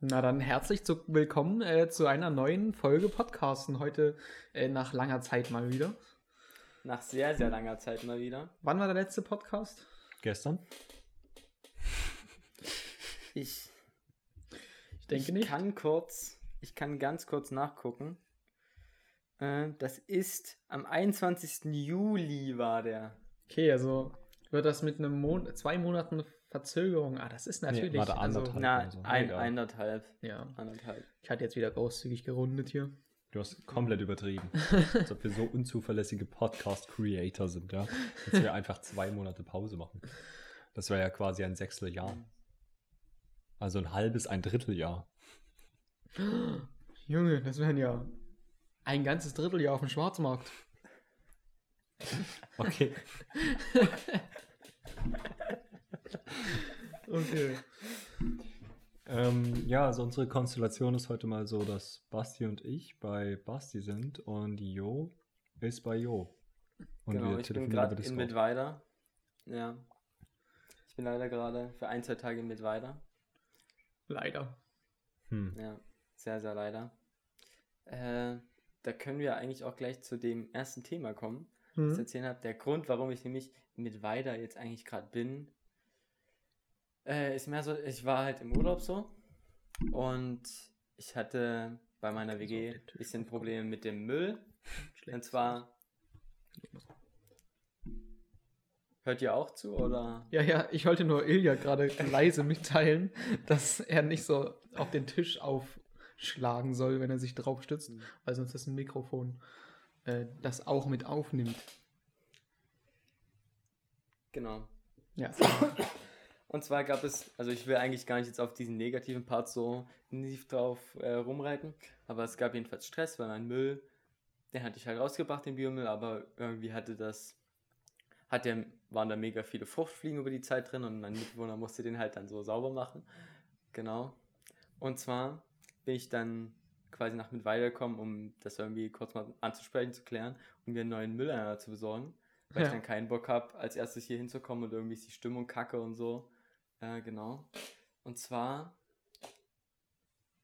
Na dann herzlich zu, willkommen äh, zu einer neuen Folge Podcasten. Heute äh, nach langer Zeit mal wieder. Nach sehr, sehr langer Zeit mal wieder. Wann war der letzte Podcast? Gestern? Ich, Ich denke ich nicht. kann kurz, ich kann ganz kurz nachgucken. Äh, das ist am 21. Juli war der. Okay, also wird das mit einem Mon zwei Monaten Verzögerung. Ah, das ist natürlich. warte, also, anderthalb. Na, so. ein, eineinhalb. ja, Anderthalb. ich hatte jetzt wieder großzügig gerundet hier. Du hast komplett übertrieben. Als ob wir so unzuverlässige Podcast-Creator sind, ja. Dass wir einfach zwei Monate Pause machen. Das wäre ja quasi ein Sechsteljahr. Also ein halbes, ein Dritteljahr. Junge, das wären ja ein ganzes Dritteljahr auf dem Schwarzmarkt. Okay. Okay. ähm, ja, also unsere Konstellation ist heute mal so, dass Basti und ich bei Basti sind und Jo ist bei Jo. Und genau, wir ich bin telefonieren gerade in. Mittweida. Ja. Ich bin leider gerade für ein, zwei Tage in Mittweida. Leider. Hm. Ja, sehr, sehr leider. Äh, da können wir eigentlich auch gleich zu dem ersten Thema kommen. was ich erzählen habe. Der Grund, warum ich nämlich mit Weider jetzt eigentlich gerade bin, äh, ist mehr so, ich war halt im Urlaub so und ich hatte bei meiner WG ein bisschen. Probleme mit dem Müll. Und zwar, hört ihr auch zu oder? Ja, ja, ich wollte nur Ilja gerade leise mitteilen, dass er nicht so auf den Tisch aufschlagen soll, wenn er sich drauf stützt, weil sonst ist ein Mikrofon äh, das auch mit aufnimmt. Genau. Ja, Und zwar gab es, also ich will eigentlich gar nicht jetzt auf diesen negativen Part so intensiv drauf äh, rumreiten, aber es gab jedenfalls Stress, weil mein Müll, den hatte ich halt rausgebracht, den Biomüll, aber irgendwie hatte das, hat der, waren da mega viele Fruchtfliegen über die Zeit drin und mein Mitbewohner musste den halt dann so sauber machen. Genau. Und zwar bin ich dann quasi nach mit weitergekommen, um das irgendwie kurz mal anzusprechen, zu klären, um mir einen neuen Mülleimer zu besorgen, weil Ja. ich dann keinen Bock habe, als erstes hier hinzukommen und irgendwie ist die Stimmung kacke und so. Äh, genau. Und zwar,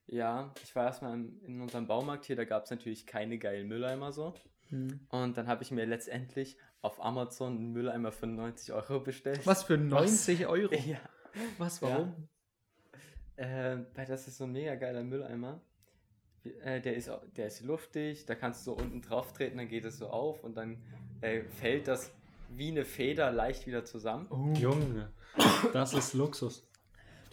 ja, ich war erstmal im- in unserem Baumarkt hier, da gab es natürlich keine geilen Mülleimer so. Hm. Und dann habe ich mir letztendlich auf Amazon einen Mülleimer für 90 Euro bestellt. Was für 90 Euro? Ja. Was, warum? Äh, weil das ist so ein mega geiler Mülleimer. Äh, der, ist, der ist luftig, da kannst du so unten drauf treten, dann geht es so auf und dann äh, fällt das wie eine Feder leicht wieder zusammen. Oh. Junge, das ist Luxus.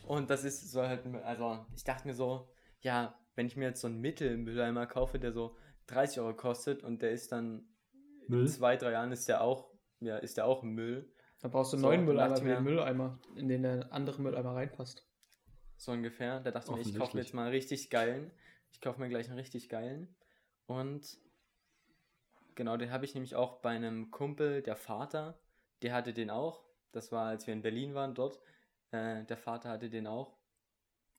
Und das ist so halt, also ich dachte mir so, ja, wenn ich mir jetzt so einen Mittelmülleimer kaufe, der so 30 Euro kostet und der ist dann Müll? in zwei, drei Jahren ist der auch, ja, ist der auch Müll. Da brauchst du einen So, neuen Mülleimer mir- Mülleimer, in den der andere Mülleimer reinpasst. So ungefähr. Da dachte ich mir, ich kaufe mir jetzt mal einen richtig geilen. Ich kaufe mir gleich einen richtig geilen. Und genau, den habe ich nämlich auch bei einem Kumpel, der Vater, der hatte den auch. Das war, als wir in Berlin waren dort. Äh, der Vater hatte den auch.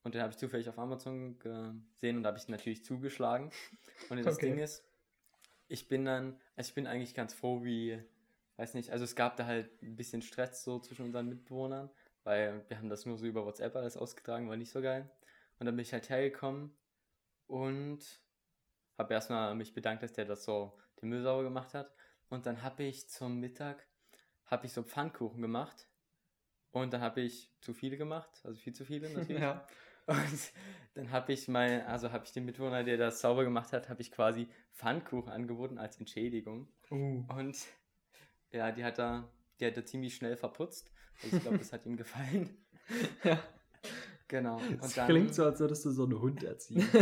Und den habe ich zufällig auf Amazon gesehen und da habe ich natürlich zugeschlagen. Und das Okay. Ding ist, ich bin dann, also ich bin eigentlich ganz froh, wie, weiß nicht, also es gab da halt ein bisschen Stress so zwischen unseren Mitbewohnern, weil wir haben das nur so über WhatsApp alles ausgetragen, war nicht so geil. Und dann bin ich halt hergekommen und habe erstmal mich bedankt, dass der das so den Müll sauber gemacht hat. Und dann habe ich zum Mittag, habe ich so Pfannkuchen gemacht. Und dann habe ich zu viele gemacht, also viel zu viele natürlich. Ja. Und dann habe ich mein, also habe ich dem Mitbewohner, der das sauber gemacht hat, habe ich quasi Pfannkuchen angeboten als Entschädigung. Uh. Und ja, die hat er, die hat er ziemlich schnell verputzt. Also ich glaube, das hat ihm gefallen. ja. Genau. Und Es dann, klingt so, als würdest du so einen Hund erziehen.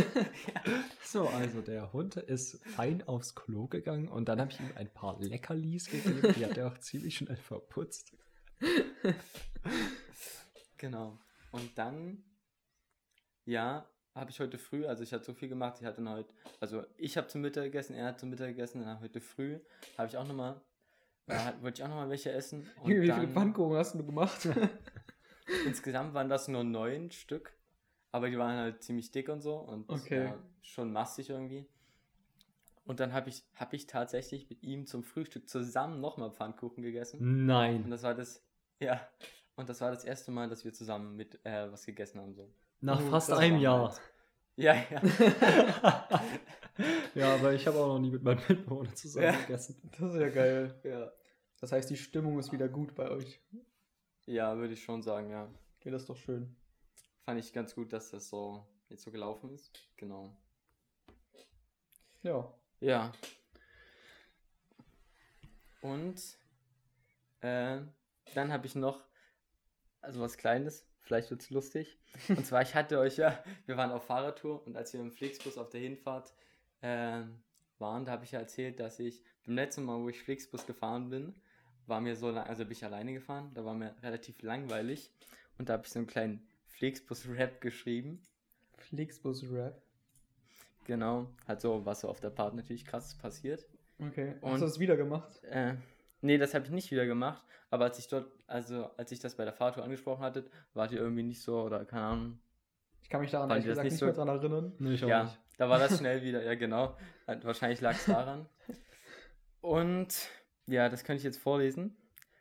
So, also der Hund ist fein aufs Klo gegangen und dann habe ich ihm ein paar Leckerlis gegeben. Die hat er auch ziemlich schnell verputzt. Genau. Und dann, ja, habe ich heute früh, also ich hatte so viel gemacht, ich hatte heute, also ich habe zum Mittag gegessen, er hat zum Mittag gegessen, dann heute früh habe ich auch nochmal, äh, wollte ich auch nochmal welche essen. Und Wie viele Pfannkuchen hast du gemacht? Insgesamt waren das nur neun Stück, aber die waren halt ziemlich dick und so und Okay. ja, schon massig irgendwie. Und dann habe ich, hab ich tatsächlich mit ihm zum Frühstück zusammen nochmal Pfannkuchen gegessen. Und Nein. das war das, ja, und das war das erste Mal, dass wir zusammen mit äh, was gegessen haben. So. Nach Oh, fast einem Jahr. halt- Ja, ja. ja, aber ich habe auch noch nie mit meinem Mitbewohner zusammen Ja. gegessen. Das ist ja geil. ja. Das heißt, die Stimmung ist wieder gut bei euch. Ja, würde ich schon sagen, ja. Okay, das ist doch schön. Fand ich ganz gut, dass das so jetzt so gelaufen ist. Genau. Ja. Ja. Und äh, dann habe ich noch, also was Kleines, vielleicht wird es lustig. Und zwar, ich hatte euch ja, wir waren auf Fahrradtour und als wir im Flixbus auf der Hinfahrt äh, waren, da habe ich ja erzählt, dass ich beim letzten Mal, wo ich Flixbus gefahren bin, war mir so, lang, also bin ich alleine gefahren, da war mir relativ langweilig und da habe ich so einen kleinen Flixbus-Rap geschrieben. Flixbus Rap. Genau, halt so, was so auf der Fahrt natürlich krass passiert. Okay. Und- Hast du das wieder gemacht? Äh, nee, das habe ich nicht wieder gemacht. Aber als ich dort, also als ich das bei der Fahrtour angesprochen hatte, wart ihr irgendwie nicht so oder keine Ahnung. Ich kann mich daran das gesagt nicht nicht so- mehr dran erinnern. Nee, ich auch ja, nicht. da war das schnell wieder. Ja, genau. Wahrscheinlich lag es daran. Und ja, das könnte ich jetzt vorlesen.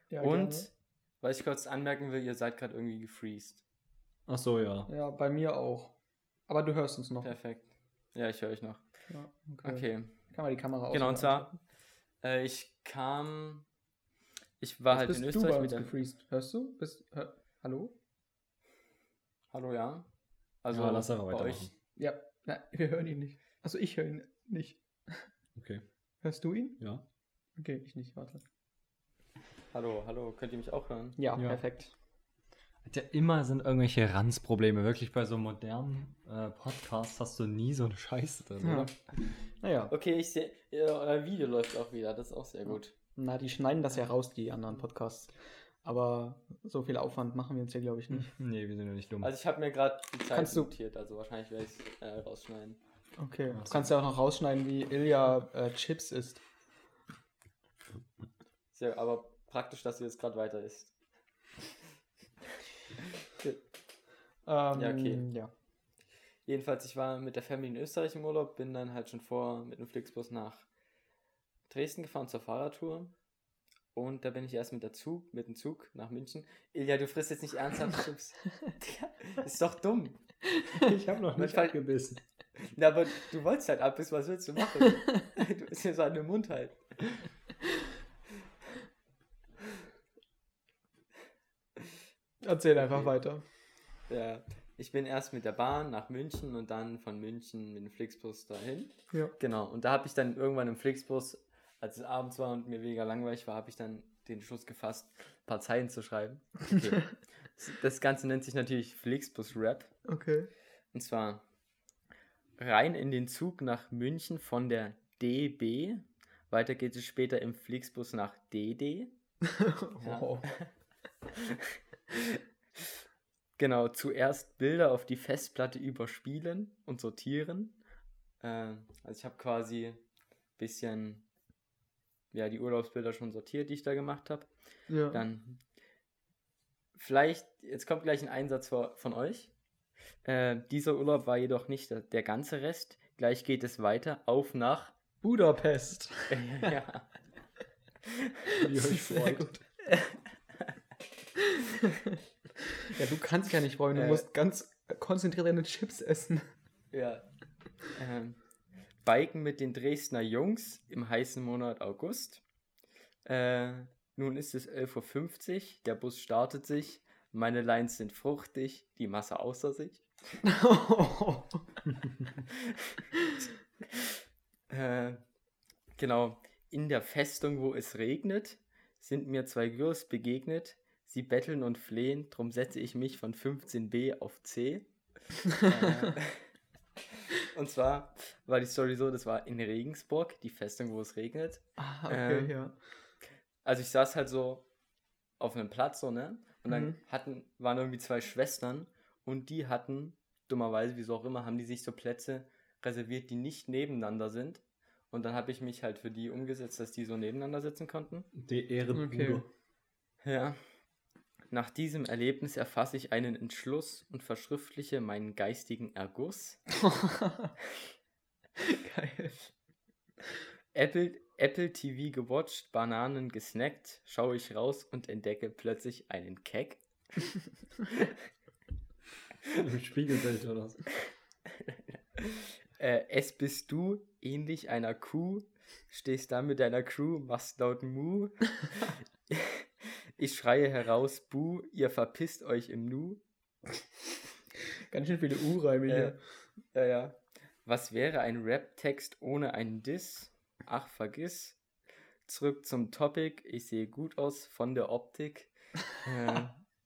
Ja, Und gerne. was ich kurz anmerken will, ihr seid gerade irgendwie gefreezed. Ach so, ja. Ja, bei mir auch. Aber du hörst uns noch. Perfekt. Ja, ich höre euch noch. Ja, okay. Okay. Kann man die Kamera aus Genau, und zwar, äh, ich kam. Ich war halt bist in du Österreich bei mit uns gefreezed. Hörst du? Bist, hör, hallo? Hallo, ja. Also, Ja, lass bei weitermachen. euch. Ja, na, wir hören ihn nicht. Also ich höre ihn nicht. Okay. Hörst du ihn? Ja. Okay, ich nicht, warte. Hallo, hallo, könnt ihr mich auch hören? Ja, Ja. perfekt. Ja, immer sind irgendwelche Ranzprobleme. Wirklich bei so modernen äh, Podcasts hast du nie so eine Scheiße drin, Ja. oder? Naja, Okay, ich sehe, euer Video läuft auch wieder, das ist auch sehr gut. na, die schneiden das ja raus, die anderen Podcasts. Aber so viel Aufwand machen wir uns ja, glaube ich, nicht. Nee, wir sind ja nicht dumm. Also ich habe mir gerade die Zeit Kannst notiert, also wahrscheinlich werde ich es äh, rausschneiden. Okay, du kannst ja auch noch rausschneiden, wie Ilja äh, Chips isst. Sehr, aber praktisch, dass ihr jetzt gerade weiter ist. Ähm, Ja, okay. Ja. Jedenfalls, ich war mit der Family in Österreich im Urlaub, bin dann halt schon vor mit dem Flixbus nach Dresden gefahren zur Fahrradtour. Und da bin ich erst mit, der Zug, mit dem Zug nach München. Ilja, du frisst jetzt nicht ernsthaft Chips. Ist doch dumm. ich habe noch nicht abgebissen. Na, aber du wolltest halt abbissen, was willst du machen? du bist ja so an dem Mund halt. Erzähl einfach Okay. weiter. Ja, ich bin erst mit der Bahn nach München und dann von München mit dem Flixbus dahin. Ja. Genau, und da habe ich dann irgendwann im Flixbus, als es abends war und mir mega langweilig war, habe ich dann den Schluss gefasst, ein paar Zeilen zu schreiben. Okay. das Ganze nennt sich natürlich Flixbus Rap. Okay. Und zwar rein in den Zug nach München von der DB. Weiter geht es später im Flixbus nach DD. Ja. Genau, zuerst Bilder auf die Festplatte überspielen und sortieren. Äh, also ich habe quasi ein bisschen ja, die Urlaubsbilder schon sortiert, die ich da gemacht habe. Ja. Dann vielleicht, jetzt kommt gleich ein Einsatz vor- von euch. Äh, dieser Urlaub war jedoch nicht der, der ganze Rest. Gleich geht es weiter auf nach. Budapest. ja. Wie euch freut. ja, du kannst ja nicht freuen, du Äh. musst ganz konzentriert deine Chips essen. Ja. Ähm, Biken mit den Dresdner Jungs im heißen Monat August. Äh, nun ist es 11.50 Uhr, der Bus startet sich, meine Lines sind fruchtig, die Masse außer sich. Äh, genau, in der Festung, wo es regnet, sind mir zwei Girls begegnet. Sie betteln und flehen, drum setze ich mich von 15b auf C. äh, und zwar war die Story so, das war in Regensburg, die Festung, wo es regnet. ah, okay, Ähm, ja. Also ich saß halt so auf einem Platz, so, ne? Und dann Mhm. hatten, waren irgendwie zwei Schwestern und die hatten, dummerweise, wieso auch immer, haben die sich so Plätze reserviert, die nicht nebeneinander sind. Und dann habe ich mich halt für die umgesetzt, dass die so nebeneinander sitzen konnten. Die Ehrenbruder. Okay. Ja. Nach diesem Erlebnis erfasse ich einen Entschluss und verschriftliche meinen geistigen Erguss. Geil. Apple, Apple TV gewatcht, Bananen gesnackt, schaue ich raus und entdecke plötzlich einen Keck. Im Spiegelbild oder so. Äh, es bist du, ähnlich einer Kuh, stehst da mit deiner Crew, machst laut Mu. ich schreie heraus, Buh, ihr verpisst euch im Nu. Ganz schön viele U-Reime Äh, hier. ja, ja. Was wäre ein Rap-Text ohne einen Diss? Ach, vergiss. Zurück zum Topic. Ich sehe gut aus von der Optik. äh,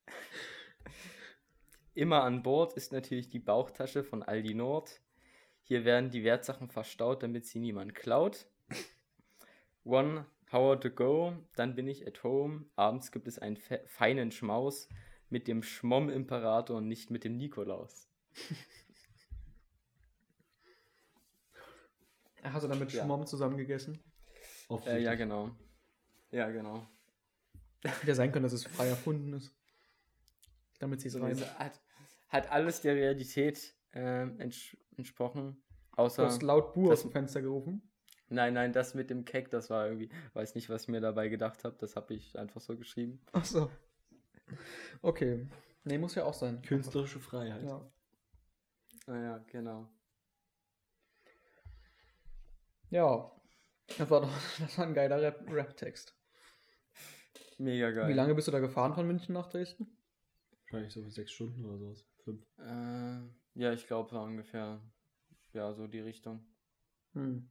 immer an Bord ist natürlich die Bauchtasche von Aldi Nord. Hier werden die Wertsachen verstaut, damit sie niemand klaut. One hour to go, dann bin ich at home. Abends gibt es einen fe feinen Schmaus mit dem Schmomm-Imperator und nicht mit dem Nikolaus. Hast du dann mit Ja. Schmomm zusammen gegessen? Äh, ja, genau. Ja, genau. Hätte sein können, dass es frei erfunden ist. Damit sie es rein. Also hat, hat alles der Realität entsch entsprochen. Du Außer. hast laut Bu aus dem Fenster gerufen. Nein, nein, das mit dem Keck, das war irgendwie. Weiß nicht, was ich mir dabei gedacht habe. Das habe ich einfach so geschrieben. Ach so. Okay. Nee, muss ja auch sein. Künstlerische Freiheit. Ja. Naja, genau. Ja. Das war, doch, das war ein geiler Rap- Rap-Text. Mega geil. Wie lange bist du da gefahren von München nach Dresden? Wahrscheinlich so sechs Stunden oder sowas. Fünf. Äh, ja, ich glaube ungefähr. Ja, so die Richtung. Hm.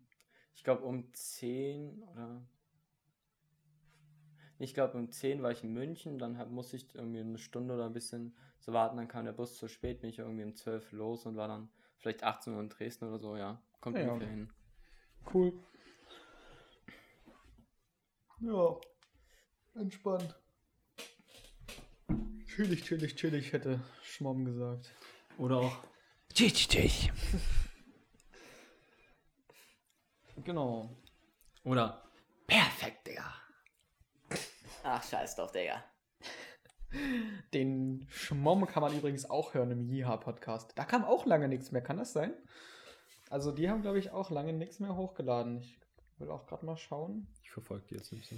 Ich glaube um 10 oder. Ich glaube um 10 war ich in München, dann hab, musste ich irgendwie eine Stunde oder ein bisschen so warten, dann kam der Bus zu spät, bin ich irgendwie um 12 los und war dann vielleicht 18 Uhr in Dresden oder so, ja. Kommt Ja, ungefähr hin. Cool. Ja. Entspannt. Chillig, chillig, chillig, hätte Schmomm gesagt. Oder auch. Genau. Oder. Perfekt, Digga. Ach, scheiß doch, Digga. Den Schmomm kann man übrigens auch hören im Jiha-Podcast. Da kam auch lange nichts mehr, kann das sein? Also die haben, glaube ich, auch lange nichts mehr hochgeladen. Ich will auch gerade mal schauen. Ich verfolge die jetzt nicht so.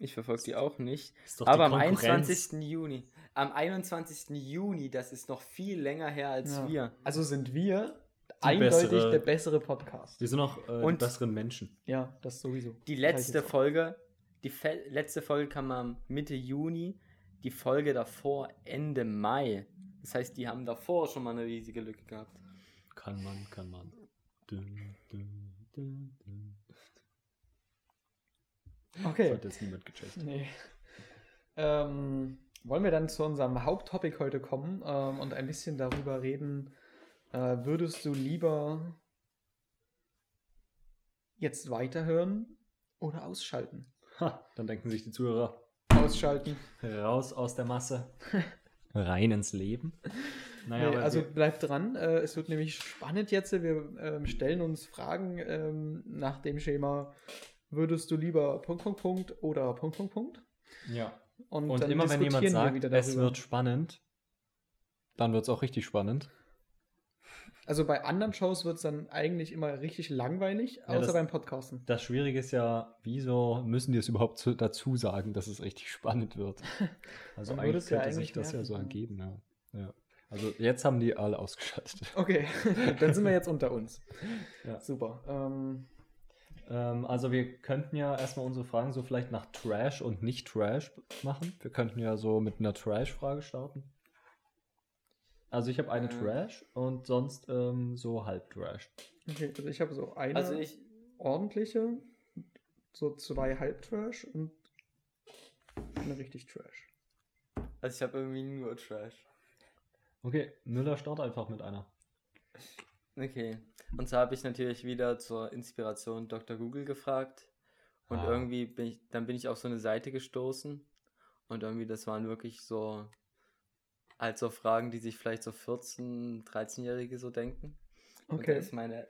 Ich verfolge die auch nicht. Ist doch Aber am Konkurrenz. 21. Juni. Am 21. Juni, das ist noch viel länger her als Ja. wir. Also sind wir eindeutig bessere- der bessere Podcast. Die sind auch äh, die Und- besseren Menschen. Ja, das sowieso. Die letzte. Folge, die Fe letzte Folge kam am Mitte Juni, die Folge davor Ende Mai. Das heißt, die haben davor schon mal eine riesige Lücke gehabt. Kann man, kann man. Dun, dun, dun, dun. Das Okay. hat jetzt niemand gecheckt. Nee. Ähm, wollen wir dann zu unserem Haupttopic heute kommen ähm, und ein bisschen darüber reden, äh, würdest du lieber jetzt weiterhören oder ausschalten? Ha, dann denken sich die Zuhörer, Ausschalten. raus aus der Masse. Rein ins Leben. Naja, nee, also wir- bleibt dran. Äh, es wird nämlich spannend jetzt. Wir ähm, stellen uns Fragen ähm, nach dem Schema, würdest du lieber Punkt, Punkt, Punkt oder Punkt, Punkt, Punkt? ja. Und, Und immer wenn jemand wir sagt, wieder es wird spannend, dann wird es auch richtig spannend. Also bei anderen Shows wird es dann eigentlich immer richtig langweilig, Ja, außer das- beim Podcasten. Das Schwierige ist ja, wieso müssen die es überhaupt zu, dazu sagen, dass es richtig spannend wird? Also eigentlich es ja könnte sich das ja so ja. ergeben, ja. ja. Also jetzt haben die alle ausgeschaltet. Okay, dann sind wir jetzt unter uns. Ja. Super. Ähm, Ähm, also wir könnten ja erstmal unsere Fragen so vielleicht nach Trash und nicht Trash machen. Wir könnten ja so mit einer Trash-Frage starten. Also ich habe eine Äh. Trash und sonst ähm, so halb Trash. okay, also ich habe so eine Also ich, ordentliche, so zwei Halbtrash und eine richtig Trash. also ich habe irgendwie nur Trash. Okay, Müller start einfach mit einer. Okay. Und zwar habe ich natürlich wieder zur Inspiration Dr. Google gefragt. Und Ah. irgendwie bin ich, dann bin ich auf so eine Seite gestoßen. Und irgendwie, das waren wirklich so, halt so Fragen, die sich vielleicht so 14-, 13-Jährige so denken. Und Okay. ist meine,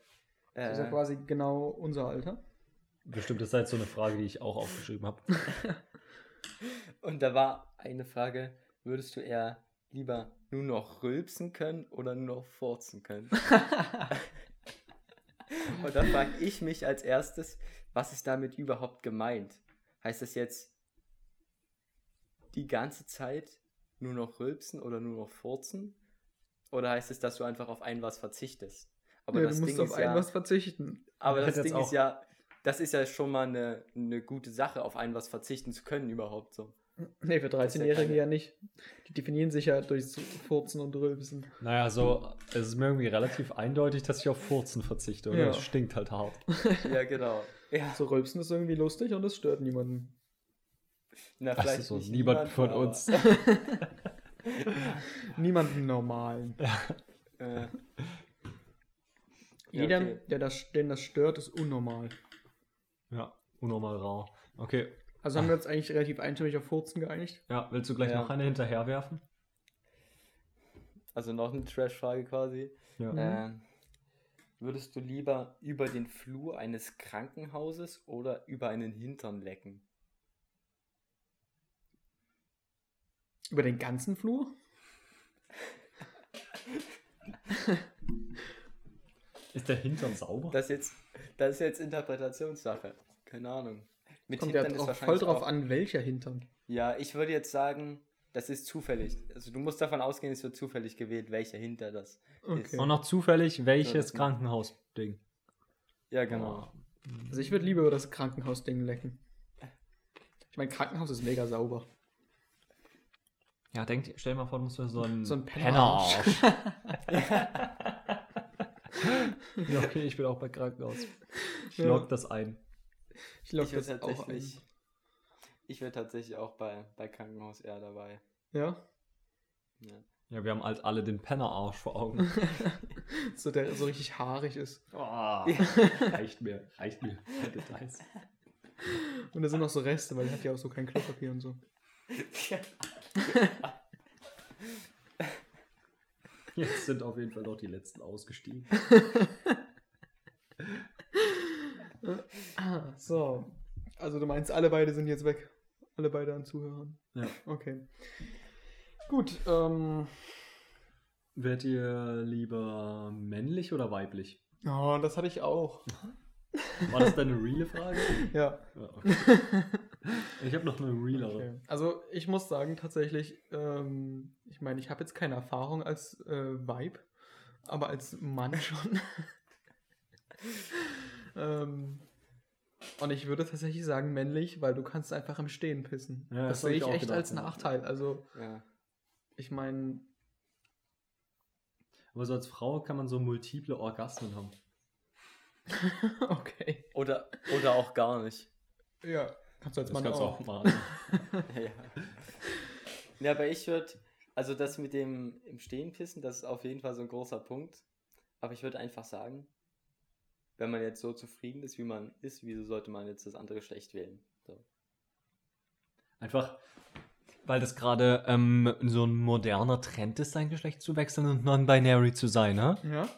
Das ist ja äh, quasi genau unser Alter. Bestimmt ist halt so eine Frage, die ich auch aufgeschrieben habe. und da war eine Frage, würdest du eher lieber nur noch rülpsen können oder nur noch furzen können? Und da frage ich mich als erstes, was ist damit überhaupt gemeint? Heißt das jetzt die ganze Zeit nur noch rülpsen oder nur noch furzen? Oder heißt es, dass du einfach auf ein was verzichtest? Aber ja, das du musst Ding auf ist ein ja, was verzichten. aber das Ding ist ja, das ist ja schon mal eine, eine gute Sache, auf ein was verzichten zu können überhaupt so. Nee, für ist ja 13-Jährige keine- ja nicht. Die definieren sich ja durch so Furzen und Rülpsen. Naja, so, es ist mir irgendwie relativ eindeutig, dass ich auf Furzen verzichte, oder? Ja. Das stinkt halt hart. Ja, genau. Ja, So Rülpsen ist irgendwie lustig und es stört niemanden. Na, vielleicht so nicht niemand von uns. Niemanden normalen. Äh, Jeder, okay. der das, den das stört, ist unnormal. Ja, unnormal rar. Okay, Also haben wir uns eigentlich relativ einstimmig auf Furzen geeinigt. ja, willst du gleich Ja. noch eine hinterherwerfen? Also noch eine Trash-Frage quasi. Ja. Mhm. Ähm, würdest du lieber über den Flur eines Krankenhauses oder über einen Hintern lecken? Über den ganzen Flur? Ist der Hintern sauber? Das ist jetzt, das ist jetzt Interpretationssache. Keine Ahnung. Mit Kommt ja Hintern ist drauf, wahrscheinlich voll drauf auch, an, welcher Hintern. Ja, ich würde jetzt sagen, das ist zufällig. Also du musst davon ausgehen, es wird zufällig gewählt, welcher Hinter das. Okay. Und noch zufällig, welches das- Krankenhausding? Ja, genau. Also ich würde lieber über das Krankenhausding lecken. Ich meine, Krankenhaus ist mega sauber. Ja, denk, stell dir mal vor, du musst so ein, So ein Pennerarsch. ja, okay, ich bin auch bei Krankenhaus. Ich Ja. log das ein. Ich logge Ich das auch ein. tatsächlich, ich wäre tatsächlich auch bei, bei Krankenhaus eher dabei. Ja? Ja. Ja, wir haben halt alle den Pennerarsch vor Augen. so der so richtig haarig ist. Oh, reicht mir, reicht mir. Details. Und da sind noch so Reste, weil er hat ja auch so kein Klopapier und so. Jetzt sind auf jeden Fall noch die letzten ausgestiegen. So. Also du meinst, alle beide sind jetzt weg. Alle beide an Zuhörern. Ja. Okay. Gut, ähm. Werdet ihr lieber männlich oder weiblich? Oh, das hatte ich auch. War das deine reale Frage? Ja. Ja, okay. Ich habe noch eine realere. Okay. Also ich muss sagen, tatsächlich, ähm, ich meine, ich habe jetzt keine Erfahrung als äh, Vibe, aber als Mann schon. ähm, und ich würde tatsächlich sagen männlich, weil du kannst einfach im Stehen pissen. Ja, das das sehe ich echt gedacht, als ja. Nachteil. Also Ja. ich meine, Aber so als Frau kann man so multiple Orgasmen haben. okay. Oder, oder auch gar nicht. Ja, kannst du als Das Mann kannst du auch. auch machen. ja. ja, aber ich würde, also das mit dem im Stehen pissen, das ist auf jeden Fall so ein großer Punkt. Aber ich würde einfach sagen, wenn man jetzt so zufrieden ist, wie man ist, wieso sollte man jetzt das andere Geschlecht wählen? So. Einfach, weil das gerade ähm, so ein moderner Trend ist, sein Geschlecht zu wechseln und non-binary zu sein, ne? Ja?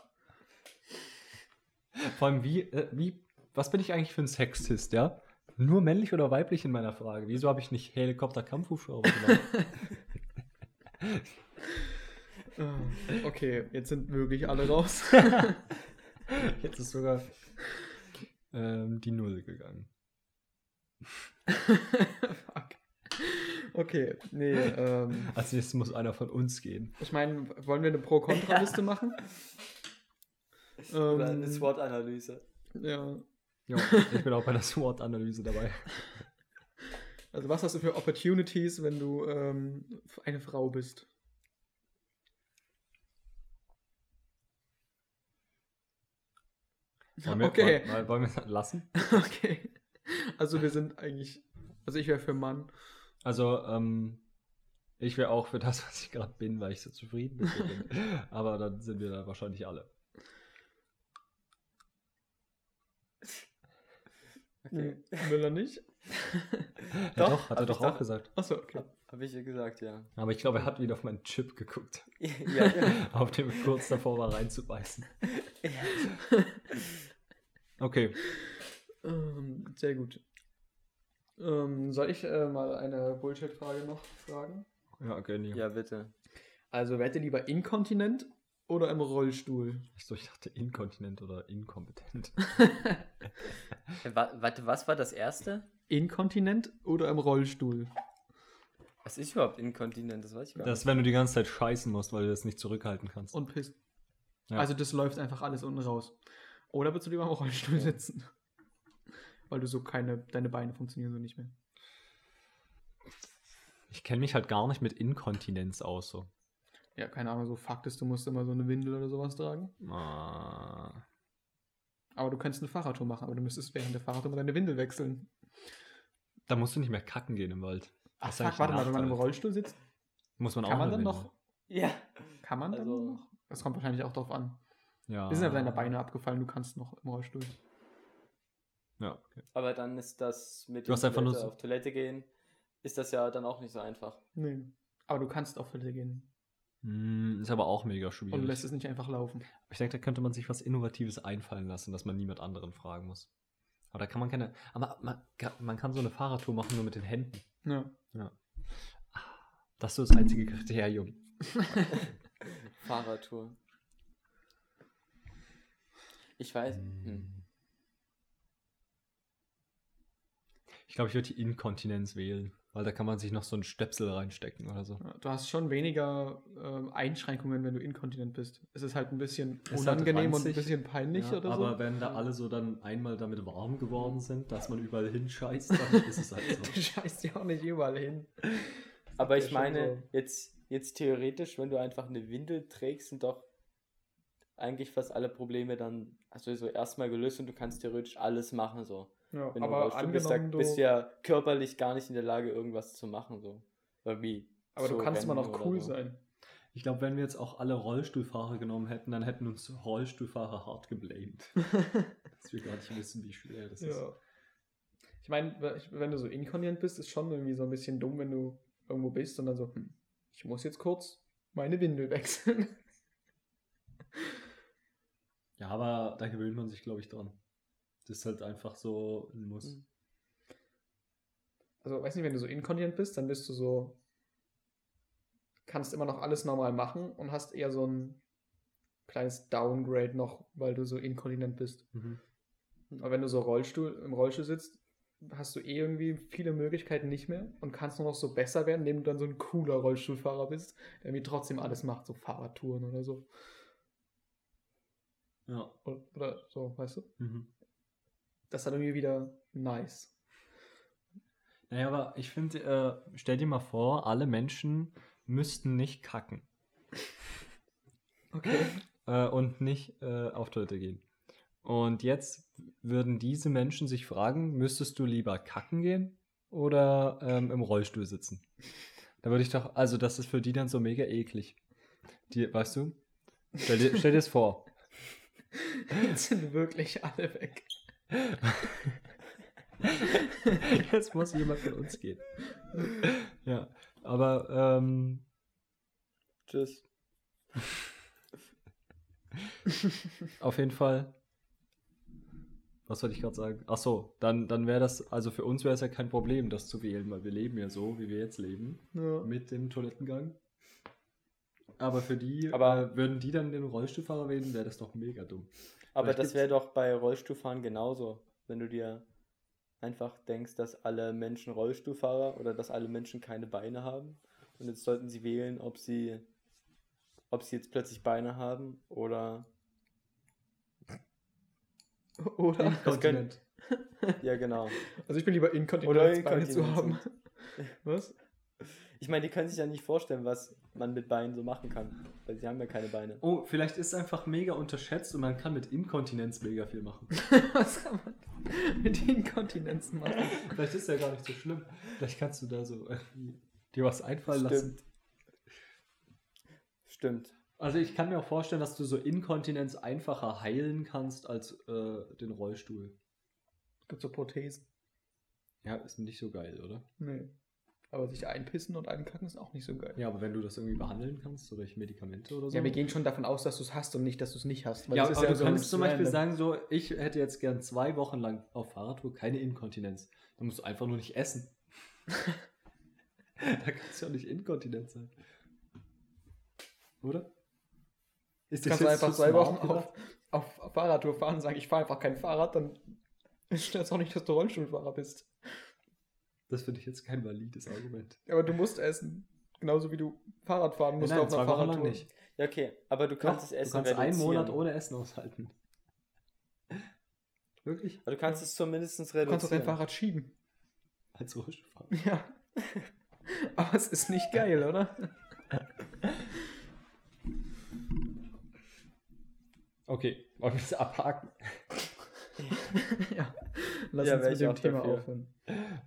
Vor allem, wie, äh, wie, was bin ich eigentlich für ein Sexist, ja? Nur männlich oder weiblich in meiner Frage? Wieso habe ich nicht Helikopter-Kampfhubschrauber gemacht? Äh, Okay, jetzt sind wirklich alle raus. Jetzt ist sogar ähm, die Null gegangen. Fuck. Okay, nee, ähm, Als nächstes muss einer von uns gehen. ich meine, wollen wir eine Pro-Kontra-Liste machen? Oder Ähm, eine SWOT-Analyse. Ja. Ja, ich bin auch bei der SWOT-Analyse dabei. Also was hast du für Opportunities, wenn du ähm, eine Frau bist? Wollen wir, okay, wollen, wollen wir es lassen? okay. Also wir sind eigentlich, also ich wäre für Mann. Also, ähm, ich wäre auch für das, was ich gerade bin, weil ich so zufrieden bin. Aber dann sind wir da wahrscheinlich alle. Okay. Hm, Will er nicht? Ja, Doch, doch, hat er doch auch gesagt. Achso, okay. Habe ich ja gesagt, ja. Aber ich glaube, er hat wieder auf meinen Chip geguckt, ja, ja. auf dem kurz davor war reinzubeißen. Okay, Ähm, sehr gut. Ähm, soll ich äh, mal eine Bullshit-Frage noch fragen? ja, gönn ja, bitte. Also, wärt ihr lieber inkontinent oder im Rollstuhl? Ich, so, ich dachte inkontinent oder inkompetent. Äh, wa- Warte, was war das erste? Inkontinent oder im Rollstuhl? Was ist überhaupt Inkontinent? Das weiß ich gar Das ist, wenn du die ganze Zeit scheißen musst, weil du das nicht zurückhalten kannst. Und pissen. Ja. Also das läuft einfach alles unten raus. Oder willst du lieber im Rollstuhl sitzen? Weil du so keine, deine Beine funktionieren so nicht mehr. Ich kenne mich halt gar nicht mit Inkontinenz aus. So. Ja, keine Ahnung, so Fakt ist, du musst immer so eine Windel oder sowas tragen. Ah. Aber du könntest eine Fahrradtour machen, aber du müsstest während der Fahrradtour mal deine Windel wechseln. Da musst du nicht mehr kacken gehen im Wald. Ach, fuck, warte mal, wenn man im. Rollstuhl sitzt, Muss man kann auch man eine dann Windel. noch? Ja. Kann man dann Also- noch? Das kommt wahrscheinlich auch drauf an. Ja. Wir sind aber deine Beine abgefallen, du kannst noch im Rollstuhl. Ja, okay. Aber dann ist das mit Du nur Toilette auf Toilette gehen, ist das ja dann auch nicht so einfach. Nee. Aber du kannst auf Toilette gehen ist aber auch mega und schwierig. lässt es nicht einfach laufen. Ich denke, da könnte man sich was Innovatives einfallen lassen, dass man niemand anderen fragen muss. Aber da kann man keine. Aber man, kann- man kann so eine Fahrradtour machen nur mit den Händen. Ja. Ja. Das ist so das einzige Kriterium. Fahrradtour. Ich weiß. Hm. Ich glaube, ich würde die Inkontinenz wählen, weil da kann man sich noch so einen Stöpsel reinstecken oder so. Du hast schon weniger ähm, Einschränkungen, wenn du inkontinent bist. Es ist halt ein bisschen Es halt unangenehm und ein bisschen peinlich Ja, oder aber so. wenn da alle so dann einmal damit warm geworden sind, dass man überall hinscheißt, dann ist es halt Du so. scheißt ja auch nicht überall hin. Aber ich meine, so. jetzt, jetzt theoretisch, wenn du einfach eine Windel trägst, sind doch eigentlich fast alle Probleme dann also so erstmal gelöst und du kannst theoretisch alles machen so. Ja, Wenn du aber Rollstuhl bist, da du, bist du ja körperlich gar nicht in der Lage, irgendwas zu machen so. Irgendwie. aber du zu kannst immer noch cool so. sein. Ich glaube, wenn wir jetzt auch alle Rollstuhlfahrer genommen hätten, dann hätten uns Rollstuhlfahrer hart geblamed. dass wir gar nicht wissen, wie schwer das ist. Ja. Ich meine, wenn du so inkontinent bist, ist schon irgendwie so ein bisschen dumm, wenn du irgendwo bist und dann so, hm, ich muss jetzt kurz meine Windel wechseln. Ja, aber da gewöhnt man sich, glaube ich, dran. Das ist halt einfach so ein Muss. Mhm. Also, weiß nicht, wenn du so inkontinent bist, dann bist du so, kannst immer noch alles normal machen und hast eher so ein kleines Downgrade noch, weil du so inkontinent bist. Mhm. Aber wenn du so Rollstuhl, im Rollstuhl sitzt, hast du eh irgendwie viele Möglichkeiten nicht mehr und kannst nur noch so besser werden, indem du dann so ein cooler Rollstuhlfahrer bist, der irgendwie trotzdem alles macht, so Fahrradtouren oder so. Ja. Oder, oder so, weißt du? Mhm. Das ist dann irgendwie wieder nice. Naja, aber ich finde, äh, stell dir mal vor, alle Menschen müssten nicht kacken Okay. äh, und nicht äh, auf Toilette gehen. Und jetzt würden diese Menschen sich fragen, müsstest du lieber kacken gehen oder ähm, im Rollstuhl sitzen? Da würde ich doch, also das ist für die dann so mega eklig. Die, weißt du? Stell dir, stell dir das vor. Jetzt sind wirklich alle weg. Jetzt muss jemand von uns gehen. Ja, aber ähm, Tschüss. auf jeden Fall. Was wollte ich gerade sagen? Ach so, dann, dann wäre das, also für uns wäre es ja kein Problem, das zu wählen, weil wir leben ja so, wie wir jetzt leben, Ja. mit dem Toilettengang. Aber für die, Aber- äh, würden die dann den Rollstuhlfahrer wählen, wäre das doch mega dumm. Aber Vielleicht das wäre doch bei Rollstuhlfahren genauso. Wenn du dir einfach denkst, dass alle Menschen Rollstuhlfahrer oder dass alle Menschen keine Beine haben. Und jetzt sollten sie wählen, ob sie, ob sie jetzt plötzlich Beine haben oder Oder? Können- Inkontinent. ja genau. Also ich bin lieber inkontinent, Oder als Beine zu haben. Was? Ich meine, die können sich ja nicht vorstellen, was man mit Beinen so machen kann, weil sie haben ja keine Beine. Oh, vielleicht ist es einfach mega unterschätzt und man kann mit Inkontinenz mega viel machen. Was kann man mit Inkontinenz machen? Vielleicht ist ja gar nicht so schlimm. Vielleicht kannst du da so irgendwie dir was einfallen lassen. Stimmt. Stimmt. Also ich kann mir auch vorstellen, dass du so Inkontinenz einfacher heilen kannst als äh, den Rollstuhl. Es gibt so Prothesen. Ja, ist nicht so geil, oder? Nee. Aber sich einpissen und einkacken ist auch nicht so geil. Ja, aber wenn du das irgendwie behandeln kannst, so durch Medikamente oder so. Ja, wir gehen schon davon aus, dass du es hast und nicht, dass du es nicht hast. ja, das aber du so kannst zum Beispiel sagen, so, ich hätte jetzt gern zwei Wochen lang auf Fahrradtour keine Inkontinenz. Dann musst du einfach nur nicht essen. da kannst du ja nicht inkontinent sein. Oder? Ist Du kannst einfach zwei Wochen auf, auf Fahrradtour fahren und sagen, ich fahre einfach kein Fahrrad, dann ist das auch nicht, dass du Rollstuhlfahrer bist. Das finde ich jetzt kein valides Argument. Aber du musst essen. Genauso wie du Fahrrad fahren musst auf einer Fahrradtour. Ja, okay, aber du kannst Doch, das Essen du kannst einen reduzieren. Monat ohne Essen aushalten. Wirklich? Aber du kannst es zumindest Du reduzieren. kannst doch dein Fahrrad schieben. Als Rollstuhlfahrer. Ja. Aber es ist nicht geil, oder? Okay, wollen wir das abhaken? ja. Lass Ja, uns mit dem Thema dafür. aufhören.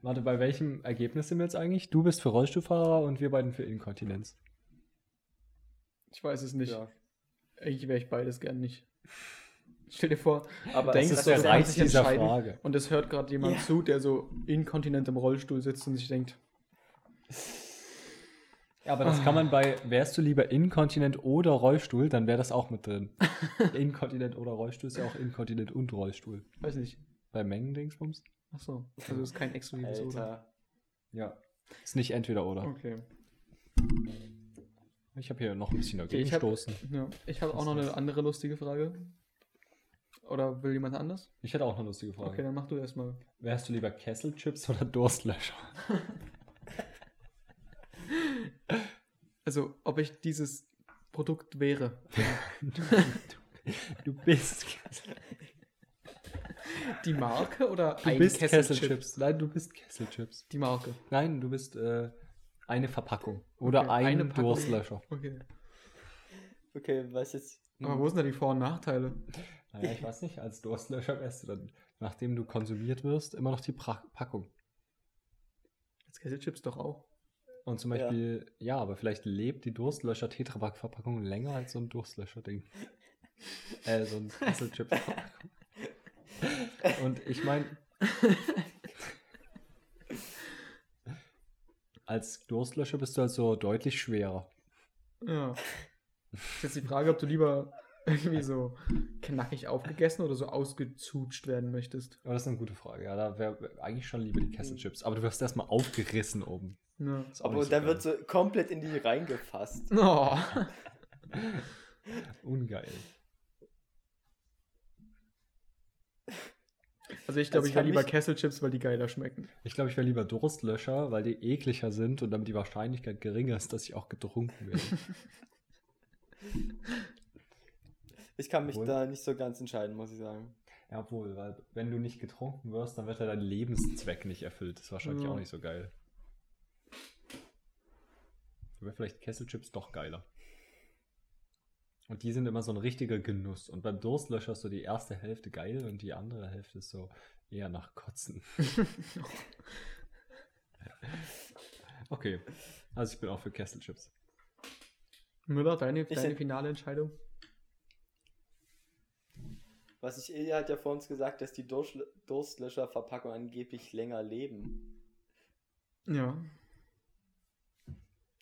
Warte, bei welchem Ergebnis sind wir jetzt eigentlich? Du bist für Rollstuhlfahrer und wir beiden für Inkontinenz. Ich weiß es nicht. Ja. Eigentlich wäre ich beides gern nicht. Stell dir vor, Aber Denkst Das ist der Reiz dieser? Frage. und es hört gerade jemand Ja. zu, der so inkontinent im Rollstuhl sitzt und sich denkt, Ja, aber das kann man bei, wärst du lieber Inkontinent oder Rollstuhl, dann wäre das auch mit drin. Inkontinent oder Rollstuhl ist ja auch Inkontinent und Rollstuhl. weiß nicht. Bei Mengendingsbums? Ach so, also ist kein exklusives Oder. Alter. Ja. Ist nicht entweder oder. Okay. Ich habe hier noch ein bisschen Okay, dagegen ich hab- stoßen. Ja. Ich habe auch noch eine andere lustige Frage. Oder will jemand anders? Ich hätte auch eine lustige Frage. Okay, dann mach du erstmal. Wärst du lieber Kesselchips oder Durstlöscher? Also, ob ich dieses Produkt wäre. du, du bist Kessel, Die Marke oder du ein bist Kesselchip? Kesselchips. Nein, du bist Kesselchips. Die Marke. Nein, du bist äh, eine Verpackung. Oder Okay, ein eine Packung. Durstlöscher. Okay. Okay, was jetzt? Aber wo sind da die Vor- und Nachteile? Naja, ich weiß nicht, als Durstlöscher wärst du dann, nachdem du konsumiert wirst, immer noch die pra Packung. Als Kesselchips doch auch. Und zum Ja. Beispiel, ja, aber vielleicht lebt die Durstlöscher-Tetrapack-Verpackung länger als so ein Durstlöscher-Ding. äh, so ein Kesselchip-Verpackung. Und ich meine, als Durstlöscher bist du halt so deutlich schwerer. Ja. Ist jetzt die Frage, ob du lieber irgendwie so knackig aufgegessen oder so ausgezutscht werden möchtest. Aber das ist eine gute Frage. Ja, da wäre wär eigentlich schon lieber die Kesselchips. Aber du wirst erstmal aufgerissen oben. Ja. Aber so da geil. wird so komplett in die reingefasst. Oh. Ungeil. Also ich glaube, ich wäre lieber Kesselchips, weil die geiler schmecken. Ich glaube, ich wäre lieber Durstlöscher, weil die ekliger sind und damit die Wahrscheinlichkeit geringer ist, dass ich auch getrunken werde. Ich kann mich Obwohl- da nicht so ganz entscheiden, muss ich sagen. ja, obwohl, weil wenn du nicht getrunken wirst, dann wird ja dein Lebenszweck nicht erfüllt. Das ist wahrscheinlich Ja. auch nicht so geil. Da wäre vielleicht Kesselchips doch geiler. Und die sind immer so ein richtiger Genuss. Und beim Durstlöscher ist so die erste Hälfte geil und die andere Hälfte ist so eher nach Kotzen. okay, also ich bin auch für Kesselchips. Müller, deine, Ich deine finale Entscheidung? Was ich, Ilja hat ja vor uns gesagt, dass die Durstlöscher-Verpackung angeblich länger leben. Ja.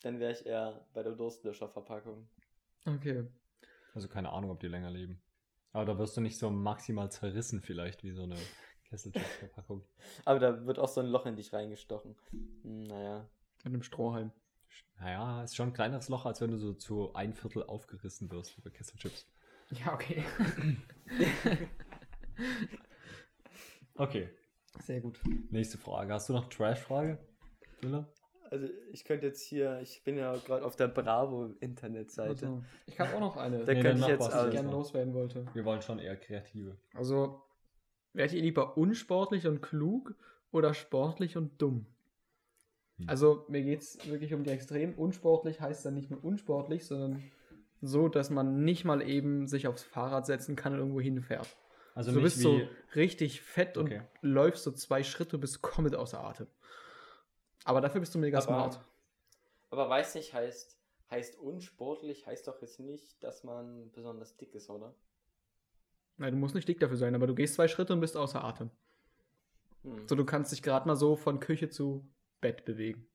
Dann wäre ich eher bei der Durstlöscher-Verpackung. Okay. Also keine Ahnung, ob die länger leben. Aber da wirst du nicht so maximal zerrissen vielleicht wie so eine Kesselchips-Verpackung. Aber da wird auch so ein Loch in dich reingestochen. Hm, Naja. Mit einem Strohhalm. Naja, ist schon ein kleineres Loch, als wenn du so zu ein Viertel aufgerissen wirst wie bei Kesselchips. Ja, okay. Okay, Sehr gut. nächste Frage. Hast du noch Trash-Frage? Müller? Also ich könnte jetzt hier, ich bin ja gerade auf der Bravo-Internetseite. Also, ich habe auch noch eine, Da die könnte ich jetzt was, ich also, gerne loswerden wollte. Wir wollen schon eher kreative. Also, wärt ihr lieber unsportlich und klug oder sportlich und dumm? Hm. Also, mir geht es wirklich um die Extrem. Unsportlich heißt dann nicht nur unsportlich, sondern so, dass man nicht mal eben sich aufs Fahrrad setzen kann und irgendwo hinfährt. Also du bist so richtig fett und Okay. läufst so zwei Schritte und bist komplett außer Atem. Aber dafür bist du mega Aber- smart. Aber weiß nicht, heißt, heißt unsportlich, heißt doch jetzt nicht, dass man besonders dick ist, oder? Nein, du musst nicht dick dafür sein, aber du gehst zwei Schritte und bist außer Atem. Hm. So, du kannst dich gerade mal so von Küche zu Bett bewegen.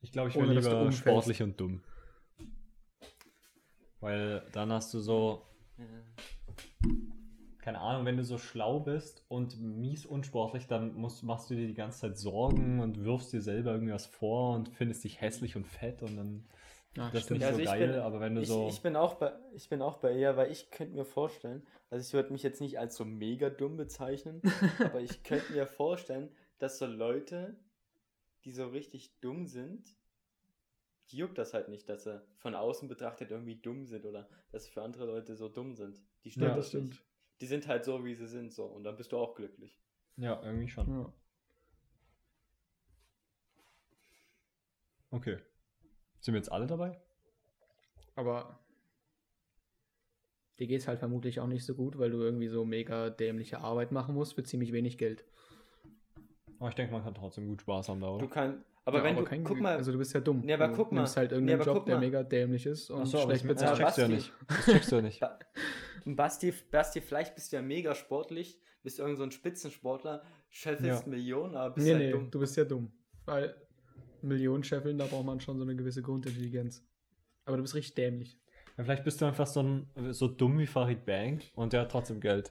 ich glaube, ich wäre lieber sportlich und dumm. Weil dann hast du so, Ja. Keine Ahnung, wenn du so schlau bist und mies unsportlich, dann musst, machst du dir die ganze Zeit Sorgen und wirfst dir selber irgendwas vor und findest dich hässlich und fett und dann Ja, das ist stimmt. nicht Also so ich geil, bin- aber wenn du Ich, so. ich, bin auch bei, ich bin auch bei ihr, weil ich könnte mir vorstellen, also ich würde mich jetzt nicht als so mega dumm bezeichnen, aber ich könnte mir vorstellen, dass so Leute die so richtig dumm sind, die juckt das halt nicht, dass sie von außen betrachtet irgendwie dumm sind oder dass sie für andere Leute so dumm sind. Die stört Ja, das nicht. Die sind halt so, wie sie sind, so. Und dann bist du auch glücklich. Ja, irgendwie schon. Ja. Okay. Sind wir jetzt alle dabei? Aber dir geht es halt vermutlich auch nicht so gut, weil du irgendwie so mega dämliche Arbeit machen musst für ziemlich wenig Geld. Aber ich denke, man kann trotzdem gut Spaß haben da, oder? Du kannst, aber Ja, wenn du, kein guck Glück. mal, Also du bist ja dumm. Nee, aber du guck mal. nimmst halt irgendeinen aber Job, der mega dämlich ist und Ach so, aber schlecht das, das bezahlt. checkst du ja nicht. Das checkst du ja nicht. Ba- Basti, Basti, vielleicht bist du ja mega sportlich, bist irgend so ein Spitzensportler, scheffelst Ja. Millionen, aber bist Nee, halt nee, dumm. du bist ja dumm. Weil Millionen scheffeln, da braucht man schon so eine gewisse Grundintelligenz. Aber du bist richtig dämlich. Ja, vielleicht bist du einfach so, ein, so dumm wie Farid Bang und der hat trotzdem Geld.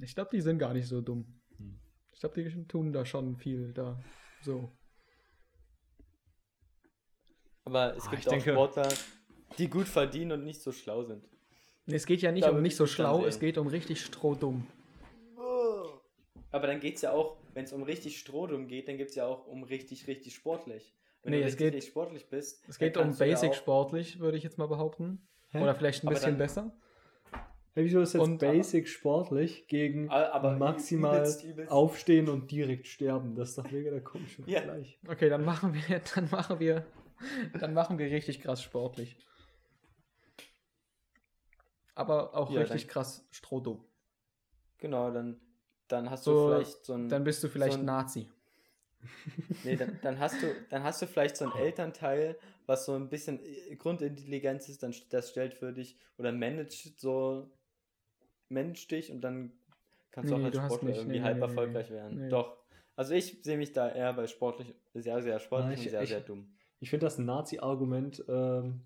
Ich glaube, die sind gar nicht so dumm. Hm. Ich glaube, die tun da schon viel da. So. Aber es Ah, gibt ich auch denke- Sportler, die gut verdienen und nicht so schlau sind. Es geht ja nicht um nicht ich so schlau, es geht um richtig strohdumm. Aber dann geht es ja auch, wenn es um richtig Strohdum geht, dann geht es ja auch um richtig, richtig sportlich. Wenn Nee, du es richtig, geht- richtig sportlich bist. Es geht um ja Basic auch- sportlich, würde ich jetzt mal behaupten. Hä? Oder vielleicht ein Aber bisschen dann- besser. Hey, wieso ist jetzt Und- Basic sportlich gegen Ah, aber maximal übelst, übelst- aufstehen und direkt sterben? Das ist doch mega der komische Ja. Vergleich. Okay, dann machen wir, dann machen wir, dann machen wir richtig krass sportlich. Aber auch Ja, richtig dann- krass strohdumm. Genau, dann, dann hast So, du vielleicht so ein. Dann bist du vielleicht so ein- Nazi. Nee, dann, dann, hast du, dann hast du vielleicht so ein Elternteil, was so ein bisschen äh, Grundintelligenz ist, dann das stellt für dich oder managt so, managt dich und dann kannst du auch als du Sportler nicht. irgendwie Nee, halb nee, erfolgreich werden. Doch. Also ich sehe mich da eher bei sportlich sehr, sehr sportlich ich- und sehr, ich- sehr dumm. Ich finde das ein Nazi-Argument, ähm,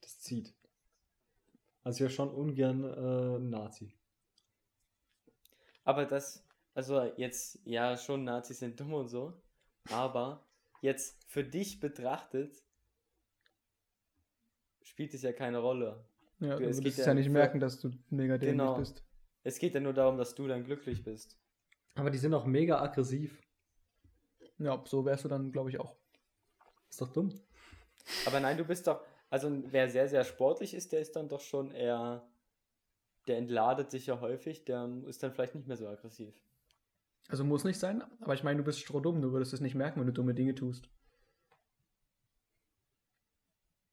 das zieht. Also ich wäre schon ungern äh, Nazi. Aber das, also jetzt, ja, schon Nazis sind dumm und so, aber jetzt für dich betrachtet, spielt es ja keine Rolle. Ja, Du, du es würdest ja ja nicht merken, dass du mega dämlich Genau. bist. Es geht ja nur darum, dass du dann glücklich bist. Aber die sind auch mega aggressiv. Ja, so wärst du dann, glaube ich, auch. Ist doch dumm. Aber nein, du bist doch, also wer sehr, sehr sportlich ist, der ist dann doch schon eher, der entladet sich ja häufig, der ist dann vielleicht nicht mehr so aggressiv. Also muss nicht sein, aber ich meine, du bist strohdumm, du würdest es nicht merken, wenn du dumme Dinge tust.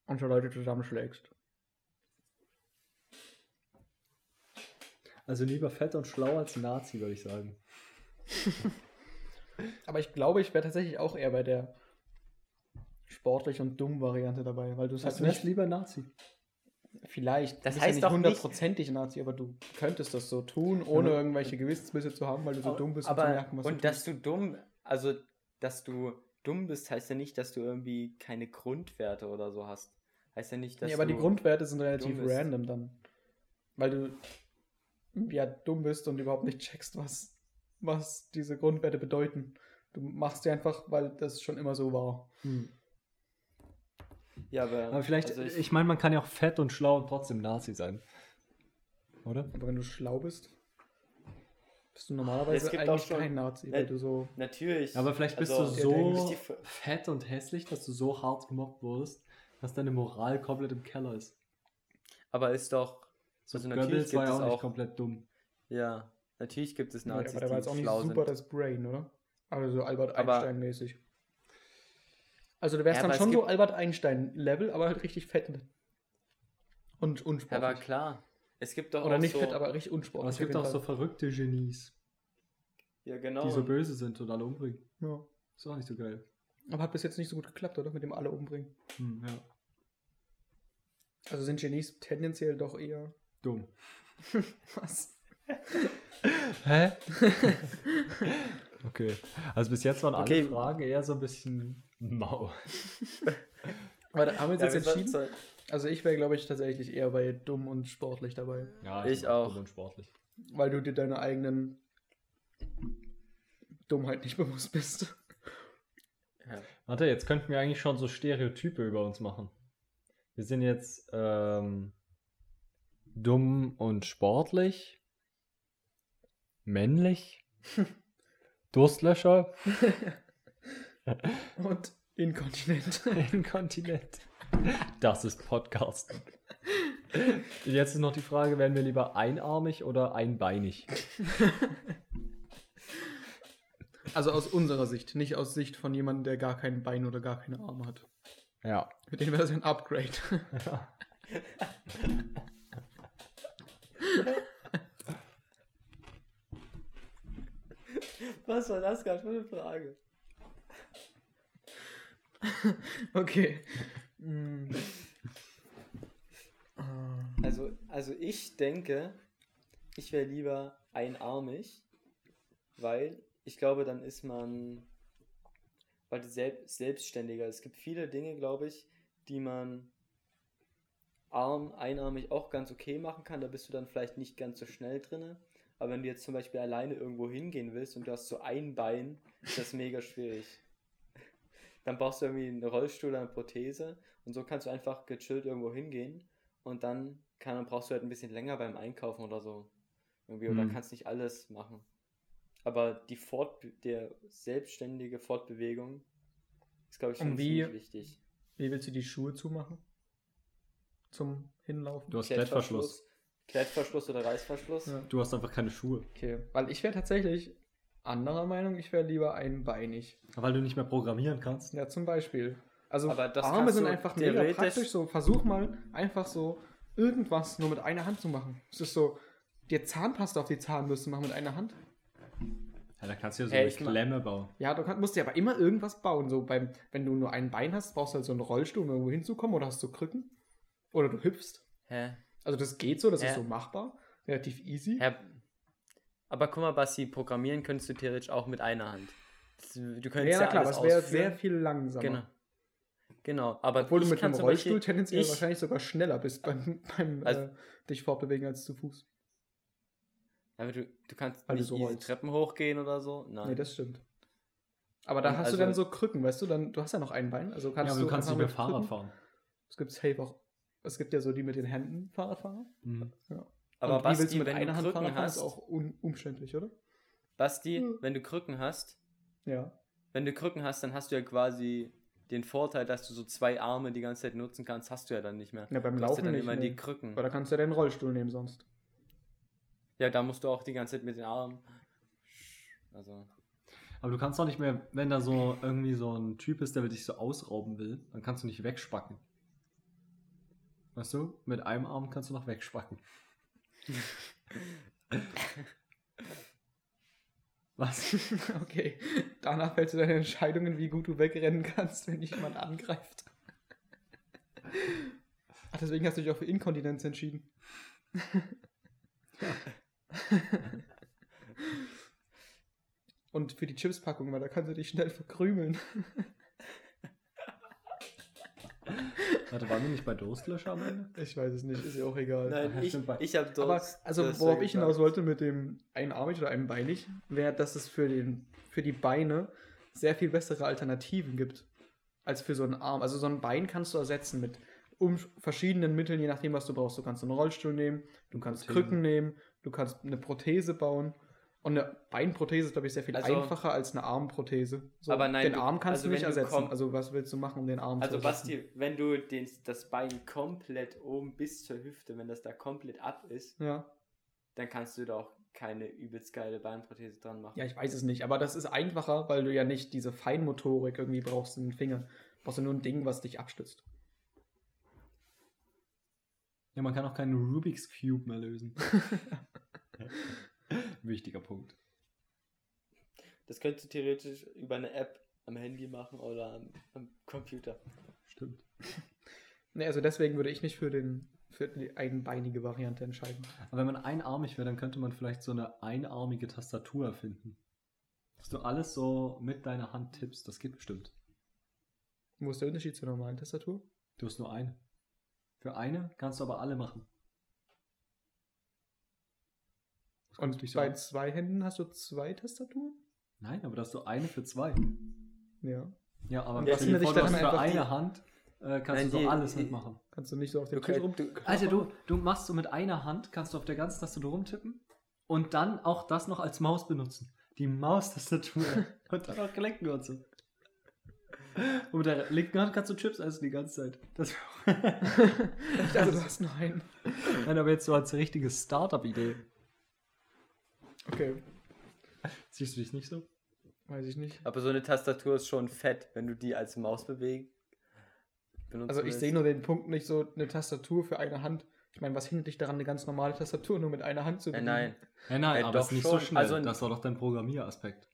Und so Leute zusammenschlägst. Also lieber fett und schlau als Nazi, würde ich sagen. Aber ich glaube, ich wäre tatsächlich auch eher bei der sportlich und dumm Variante dabei, weil du halt Also wärst nicht lieber Nazi. vielleicht, Das du bist heißt ja nicht hundertprozentig Nazi, aber du könntest das so tun, ohne aber- irgendwelche Gewissensbisse zu haben, weil du so dumm bist, um aber, zu merken, was und du dass du dumm, also dass du dumm bist, heißt ja nicht, dass du irgendwie keine Grundwerte oder so hast. Heißt ja nicht, dass Nee, aber du die Grundwerte sind relativ random dann. Weil du ja dumm bist und überhaupt nicht checkst, was, was diese Grundwerte bedeuten. Du machst sie einfach, weil das schon immer so war. Ja, aber, Aber vielleicht, also ich, meine, man kann ja auch fett und schlau und trotzdem Nazi sein. Oder? Aber wenn du schlau bist, bist du normalerweise Es gibt eigentlich auch schon- kein Nazi, weil du so. natürlich. Aber vielleicht bist also, du so fett und hässlich, dass du so hart gemobbt wurdest, dass deine Moral komplett im Keller ist. Aber ist doch, So Also natürlich Goebbels war gibt ja es auch nicht auch- komplett dumm. ja, natürlich gibt es Nee, Nazis, aber der war jetzt auch nicht super sind. das Brain, oder? Also so Albert Aber- Einstein-mäßig. Also du wärst Ja, dann schon so Albert Einstein-Level, aber halt richtig fett. Und Ja, unsportlich. aber klar. Es gibt doch Oder auch nicht so, fett, aber richtig unsportlich. Aber es gibt auch so verrückte Genies, Ja, genau. die so böse sind und alle umbringen. Ja. Ist auch nicht so geil. Aber hat bis jetzt nicht so gut geklappt, oder? Mit dem alle umbringen. Hm, ja. Also sind Genies tendenziell doch eher. Dumm. Was? Hä? okay. Also bis jetzt waren Okay. alle Fragen eher so ein bisschen mau. Aber da haben wir uns Ja, jetzt wir sollten entschieden. so- Also ich wäre, glaube ich, tatsächlich eher bei dumm und sportlich dabei. Ja, Ich bin auch. dumm Und sportlich. Weil du dir deiner eigenen Dummheit nicht bewusst bist. Ja. Warte, jetzt könnten wir eigentlich schon so Stereotype über uns machen. Wir sind jetzt ähm, dumm und sportlich, männlich, Durstlöscher, Und inkontinent. Inkontinent. Das ist Podcast. Jetzt ist noch die Frage, werden wir lieber einarmig oder einbeinig? Also aus unserer Sicht, nicht aus Sicht von jemandem, der gar kein Bein oder gar keine Arme hat. Ja. Für den wäre das ein Upgrade. Was war das gerade für eine Frage? Okay. Mm. Ah. Also, also ich denke, ich wäre lieber einarmig, weil ich glaube, dann ist man weil selb selbstständiger. Es gibt viele Dinge, glaube ich, die man arm, einarmig auch ganz okay machen kann. Da bist du dann vielleicht nicht ganz so schnell drinne. Aber wenn du jetzt zum Beispiel alleine irgendwo hingehen willst und du hast so ein Bein, ist das mega schwierig. Dann brauchst du irgendwie einen Rollstuhl oder eine Prothese und so kannst du einfach gechillt irgendwo hingehen und dann kann, brauchst du halt ein bisschen länger beim Einkaufen oder so. Irgendwie, oder Hm. kannst nicht alles machen. Aber die Fort der selbstständige Fortbewegung ist, glaube ich, schon wie- ziemlich wichtig. Wie willst du die Schuhe zumachen? Zum Hinlaufen? Du hast Klettverschluss. Klettverschluss oder Reißverschluss. Ja. Du hast einfach keine Schuhe. Okay, weil ich wäre tatsächlich anderer Meinung, ich wäre lieber einbeinig. Weil du nicht mehr programmieren kannst. Ja, zum Beispiel. Also Aber das Arme kannst sind einfach mega praktisch. So, versuch mal einfach so irgendwas nur mit einer Hand zu machen. Es ist so, dir Zahnpasta auf die Zahnbürste machen mit einer Hand. Ja, da kannst du ja so Ey, eine Klemme bauen. Ja, du kann, musst dir aber immer irgendwas bauen. So beim, wenn du nur ein Bein hast, brauchst du halt so einen Rollstuhl, um irgendwo hinzukommen oder hast du Krücken. Oder du hüpfst. Hä? Also das geht so, das Hä? ist so machbar. Relativ easy. Hä? Aber guck mal, Basti, programmieren könntest du theoretisch auch mit einer Hand. Das- Du Ja, könntest ja, ja, klar, aber alles es wäre sehr viel langsamer. Genau. Genau, aber Obwohl du mit zum Rollstuhl Beispiel- tendenziell ich- wahrscheinlich sogar schneller bist beim, beim Also- äh, dich fortbewegen als zu Fuß. Aber du, du kannst du nicht so easy. Treppen hochgehen oder so. Nein. Nee, das stimmt. Aber da Und hast also- du dann so Krücken, weißt du, dann, du hast ja noch ein Bein, also Ja, kannst aber du kannst einfach nicht mehr mit Fahrrad Krücken- fahren. Es gibt safe auch, es gibt ja so die mit den Händen Fahrradfahrer. Mhm. Aber Und Basti, willst du mit wenn einer du Hand Krücken hast, ist auch un umständlich, oder? Basti, Hm. wenn du Krücken hast, Ja. wenn du Krücken hast, dann hast du ja quasi den Vorteil, dass du so zwei Arme die ganze Zeit nutzen kannst, hast du ja dann nicht mehr. Ja, beim Du hast ja Laufen dann nicht, immer nee. die Krücken. Oder kannst du ja den Rollstuhl nehmen sonst. Ja, da musst du auch die ganze Zeit mit den Armen. Also. Aber du kannst doch nicht mehr, wenn da so irgendwie so ein Typ ist, der dich so ausrauben will, dann kannst du nicht wegspacken. Weißt du? Mit einem Arm kannst du noch wegspacken. Was? okay. Danach fällst du deine Entscheidungen, wie gut du wegrennen kannst, wenn dich jemand angreift. Ach, deswegen hast du dich auch für Inkontinenz entschieden. Und für die Chipspackung, weil da kannst du dich schnell verkrümeln. Warte, waren wir nicht bei Durstlöscher am Ende? Ich weiß es nicht, ist ja auch egal. Nein, Ja, ich, ich habe dort. Aber also worauf ich hinaus wollte mit dem einarmig oder einbeinig, wäre, dass es für, den, für die Beine sehr viel bessere Alternativen gibt als für so einen Arm. Also so ein Bein kannst du ersetzen mit um verschiedenen Mitteln, je nachdem, was du brauchst. Du kannst einen Rollstuhl nehmen, du kannst Prothese. Krücken nehmen, du kannst eine Prothese bauen. Und eine Beinprothese ist, glaube ich, sehr viel Also- einfacher als eine Armprothese. So, Aber nein, den du- Arm kannst also du nicht du ersetzen. also was willst du machen, um den Arm Also zu ersetzen? Basti, wenn du den, das Bein komplett oben bis zur Hüfte, wenn das da komplett ab ist, Ja. dann kannst du da auch keine übelst geile Beinprothese dran machen. Ja, ich weiß es nicht, aber das ist einfacher, weil du ja nicht diese Feinmotorik irgendwie brauchst in den Fingern. Du brauchst ja nur ein Ding, was dich abstützt. Ja, man kann auch keinen Rubik's Cube mehr lösen. Wichtiger Punkt. Das könntest du theoretisch über eine App am Handy machen oder am, am Computer. Stimmt. Ne, also deswegen würde ich mich für, den, für die einbeinige Variante entscheiden. Aber wenn man einarmig wäre, dann könnte man vielleicht so eine einarmige Tastatur erfinden. Dass du alles so mit deiner Hand tippst. Das geht bestimmt. Wo ist der Unterschied zur normalen Tastatur? Du hast nur eine. Für eine kannst du aber alle machen. Das Und bei zwei Händen hast du zwei Tastaturen? Nein, aber da hast du eine für zwei. Ja. Ja, aber Und stell dir vor, du hast dann für eine Hand äh, kannst Nein, du so die- alles die- mitmachen. Kannst du nicht so auf Du, Tisch rum. du, Alter, du, du machst so mit einer Hand, kannst du auf der ganzen Tastatur rumtippen und dann auch das noch als Maus benutzen. Die Maustastatur. und dann auch klicken und so. Und mit der linken Hand kannst du Chips essen die ganze Zeit. Das dachte, du hast nur einen. Nein, aber jetzt so als richtige Startup-Idee. Okay, Siehst du dich nicht so? weiß ich nicht. Aber so eine Tastatur ist schon fett, wenn du die als Maus bewegst. Also ich sehe nur den Punkt nicht so eine Tastatur für eine Hand. Ich meine, was hindert dich daran, eine ganz normale Tastatur nur mit einer Hand zu Äh, bedienen? nein. Ja, nein, Äh, aber doch ist nicht schon. so schnell. Also- das war doch dein Programmieraspekt.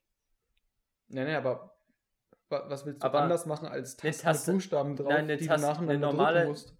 Nein, nein, aber wa- was willst du Aber anders machen als Tasten mit Taste- Buchstaben drauf, Nein, die Taste- du nacheinander eine normale- drücken musst?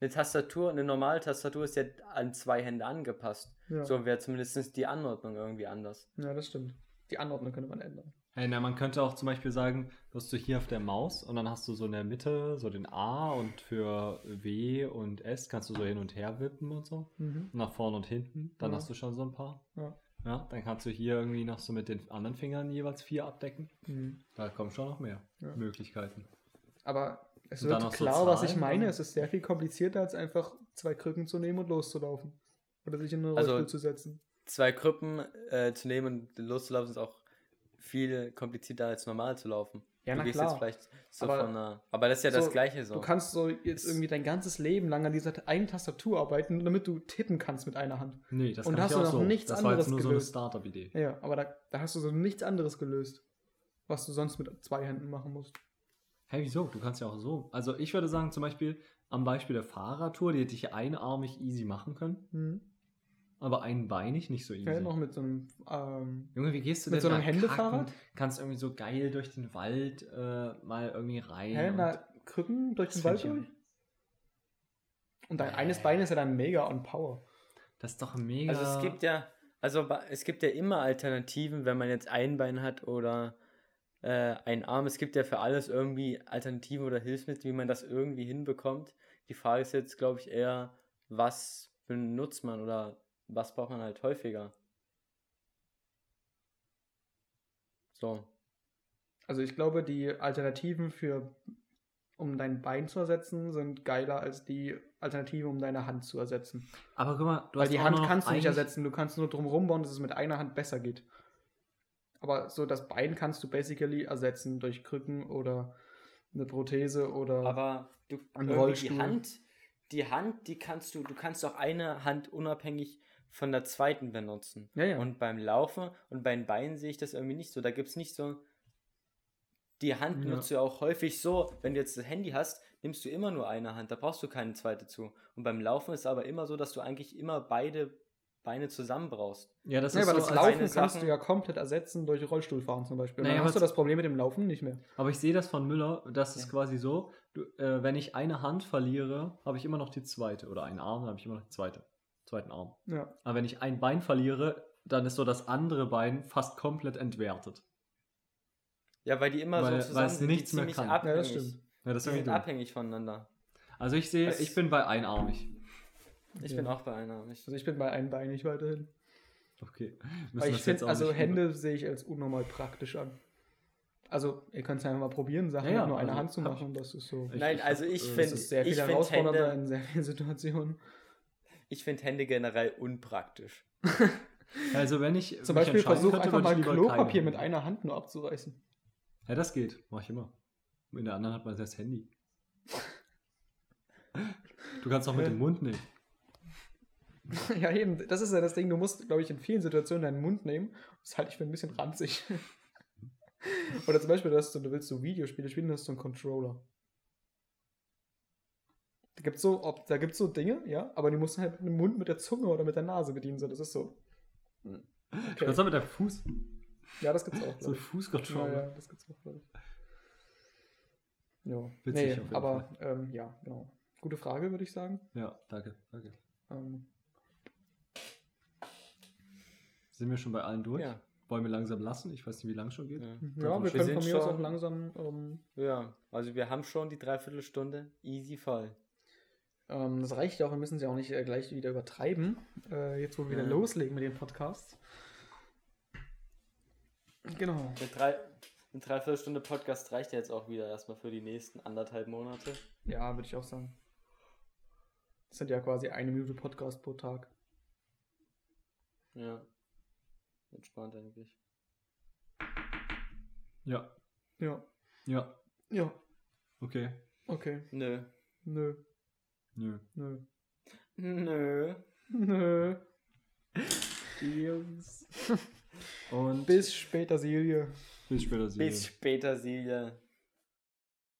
Eine Tastatur, eine normale Tastatur ist ja an zwei Hände angepasst. Ja. So wäre zumindest die Anordnung irgendwie anders. ja, das stimmt. Die Anordnung könnte man ändern. Hey, na, man könnte auch zum Beispiel sagen, du hast du hier auf der Maus und dann hast du so in der Mitte so den A und für W und S kannst du so hin und her wippen und so. Mhm. Nach vorne und hinten. Dann Ja. hast du schon so ein paar. Ja. Ja, dann kannst du hier irgendwie noch so mit den anderen Fingern jeweils vier abdecken. Mhm. Da kommen schon noch mehr Ja. Möglichkeiten. Aber es Und dann wird noch so klar, was ich meine. Es ist sehr viel komplizierter, als einfach zwei Krücken zu nehmen und loszulaufen. Oder sich in eine Also- Rollstuhl zu setzen. Zwei Krüppen äh, zu nehmen und loszulaufen ist auch viel komplizierter als normal zu laufen. Ja, du na gehst klar. jetzt vielleicht so Aber von einer. Aber das ist ja so, das Gleiche so. Du kannst so jetzt irgendwie dein ganzes Leben lang an dieser einen Tastatur arbeiten, damit du tippen kannst mit einer Hand. Nee, das Und kann hast ich du auch noch so. nichts das war jetzt anderes nur gelöst. so eine Startup-Idee. Ja, aber da, da hast du so nichts anderes gelöst, was du sonst mit zwei Händen machen musst. Hey, wieso? Du kannst ja auch so. Also ich würde sagen, zum Beispiel am Beispiel der Fahrradtour, die hätte ich einarmig easy machen können, Mhm. aber einbeinig nicht so easy. Ja, noch mit so einem ähm, Junge, wie gehst du Mit denn so einem da Händefahrrad? kacken? Kannst irgendwie so geil durch den Wald äh, mal irgendwie rein. hä, und- na, Krücken durch den Das Wald durch. Und dein Nee. eines Bein ist ja dann mega on Power. das ist doch mega. Also es gibt ja, also es gibt ja immer Alternativen, wenn man jetzt ein Bein hat oder äh, ein Arm. Es gibt ja für alles irgendwie Alternativen oder Hilfsmittel, wie man das irgendwie hinbekommt. Die Frage ist jetzt, glaube ich, eher, was benutzt man oder was braucht man halt häufiger? So. Also ich glaube, die Alternativen für um dein Bein zu ersetzen, sind geiler als die Alternative, um deine Hand zu ersetzen. aber guck mal, du Weil hast die auch Hand kannst du nicht ersetzen, du kannst nur drum rumbauen, dass es mit einer Hand besser geht. Aber so das Bein kannst du basically ersetzen durch Krücken oder eine Prothese oder Aber du Ein irgendwie Rollstuhl. die Hand, die Hand, die kannst du, du kannst auch eine Hand unabhängig von der zweiten benutzen. Ja, ja. Und beim Laufen und beim Bein sehe ich das irgendwie nicht so. Da gibt es nicht so. Die Hand Ja. nutzt du auch häufig so, wenn du jetzt das Handy hast, nimmst du immer nur eine Hand, da brauchst du keine zweite zu. Und beim Laufen ist es aber immer so, dass du eigentlich immer beide Beine zusammen brauchst. Ja, das ja, ist aber so, das Laufen kannst Sachen- du ja komplett ersetzen durch Rollstuhlfahren zum Beispiel. Und Naja, dann hast du das Problem mit dem Laufen nicht mehr. Aber ich sehe das von Müller, das ist Ja. quasi so, du, äh, wenn ich eine Hand verliere, habe ich immer noch die zweite. Oder einen Arm, dann habe ich immer noch die zweite. Zweiten Arm. Ja. Aber wenn ich ein Bein verliere, dann ist so das andere Bein fast komplett entwertet. Ja, weil die immer Weil- so weil zusammen es sind, nichts die mehr ziemlich kann. ja, abhängig. das stimmt. Ja, das Die ist abhängig voneinander. Also ich sehe, Das- ich bin bei einarmig. Ich Ja. bin auch bei einer. Ich, Also ich bin bei einbeinig weiterhin. Okay. Weil ich finde, also nicht- Hände sehe ich als unnormal praktisch an. Also, ihr könnt es ja einfach mal probieren, Sachen Ja, ja, mit nur einer also Hand zu machen. Das ist so. Nein, also ich äh, finde- Das ist sehr viel herausfordernder Hände- in sehr vielen Situationen. ich finde Hände generell unpraktisch. Also wenn ich Zum Beispiel entscheiden versuch könnte, einfach mal Klopapier mit einer Hand nur abzureißen. Ja, das geht. Mach ich immer. In der anderen hat man das Handy. Du kannst auch mit dem Mund nehmen. ja, eben, das ist ja das Ding, du musst, glaube ich, in vielen Situationen deinen Mund nehmen. Das halte ich für ein bisschen ranzig. Oder zum Beispiel, du, hast so, du willst so Videospiele spielen, du hast so einen Controller. Da gibt es so, ob, da gibt's so Dinge, ja, aber die musst du halt mit dem Mund, mit der Zunge oder mit der Nase bedienen. So, das ist so. Du Okay. kannst auch mit deinem Fuß. Ja, das gibt's auch, So ich. Ja, Fußcontroller. ja, das gibt's auch, glaube ich. Ja, Witzig nee, aber ähm, ja, genau. Gute Frage, würde ich sagen. Ja, danke, danke. Ähm, Sind wir schon bei allen durch? Ja. Wollen wir langsam lassen? Ich weiß nicht, wie lang schon geht. Ja. ja, wir Wir können sind von mir aus schon- auch langsam ähm, ja, also wir haben schon die Dreiviertelstunde easy voll. Ähm, das reicht ja auch, wir müssen es ja auch nicht äh, gleich wieder übertreiben, äh, jetzt wo wir wieder Ja. loslegen mit den Podcasts. Genau. Eine, drei, eine Dreiviertelstunde Podcast reicht ja jetzt auch wieder erstmal für die nächsten anderthalb Monate. Ja, würde ich auch sagen. Das sind ja quasi eine Minute Podcast pro Tag. Ja. Entspannt eigentlich. Ja, Ja. ja. Ja, Okay. okay. Nö. Nö, Nö. nö, Nö. nö. Jungs. Und Bis später, Silje. bis später. Bis später, Silja.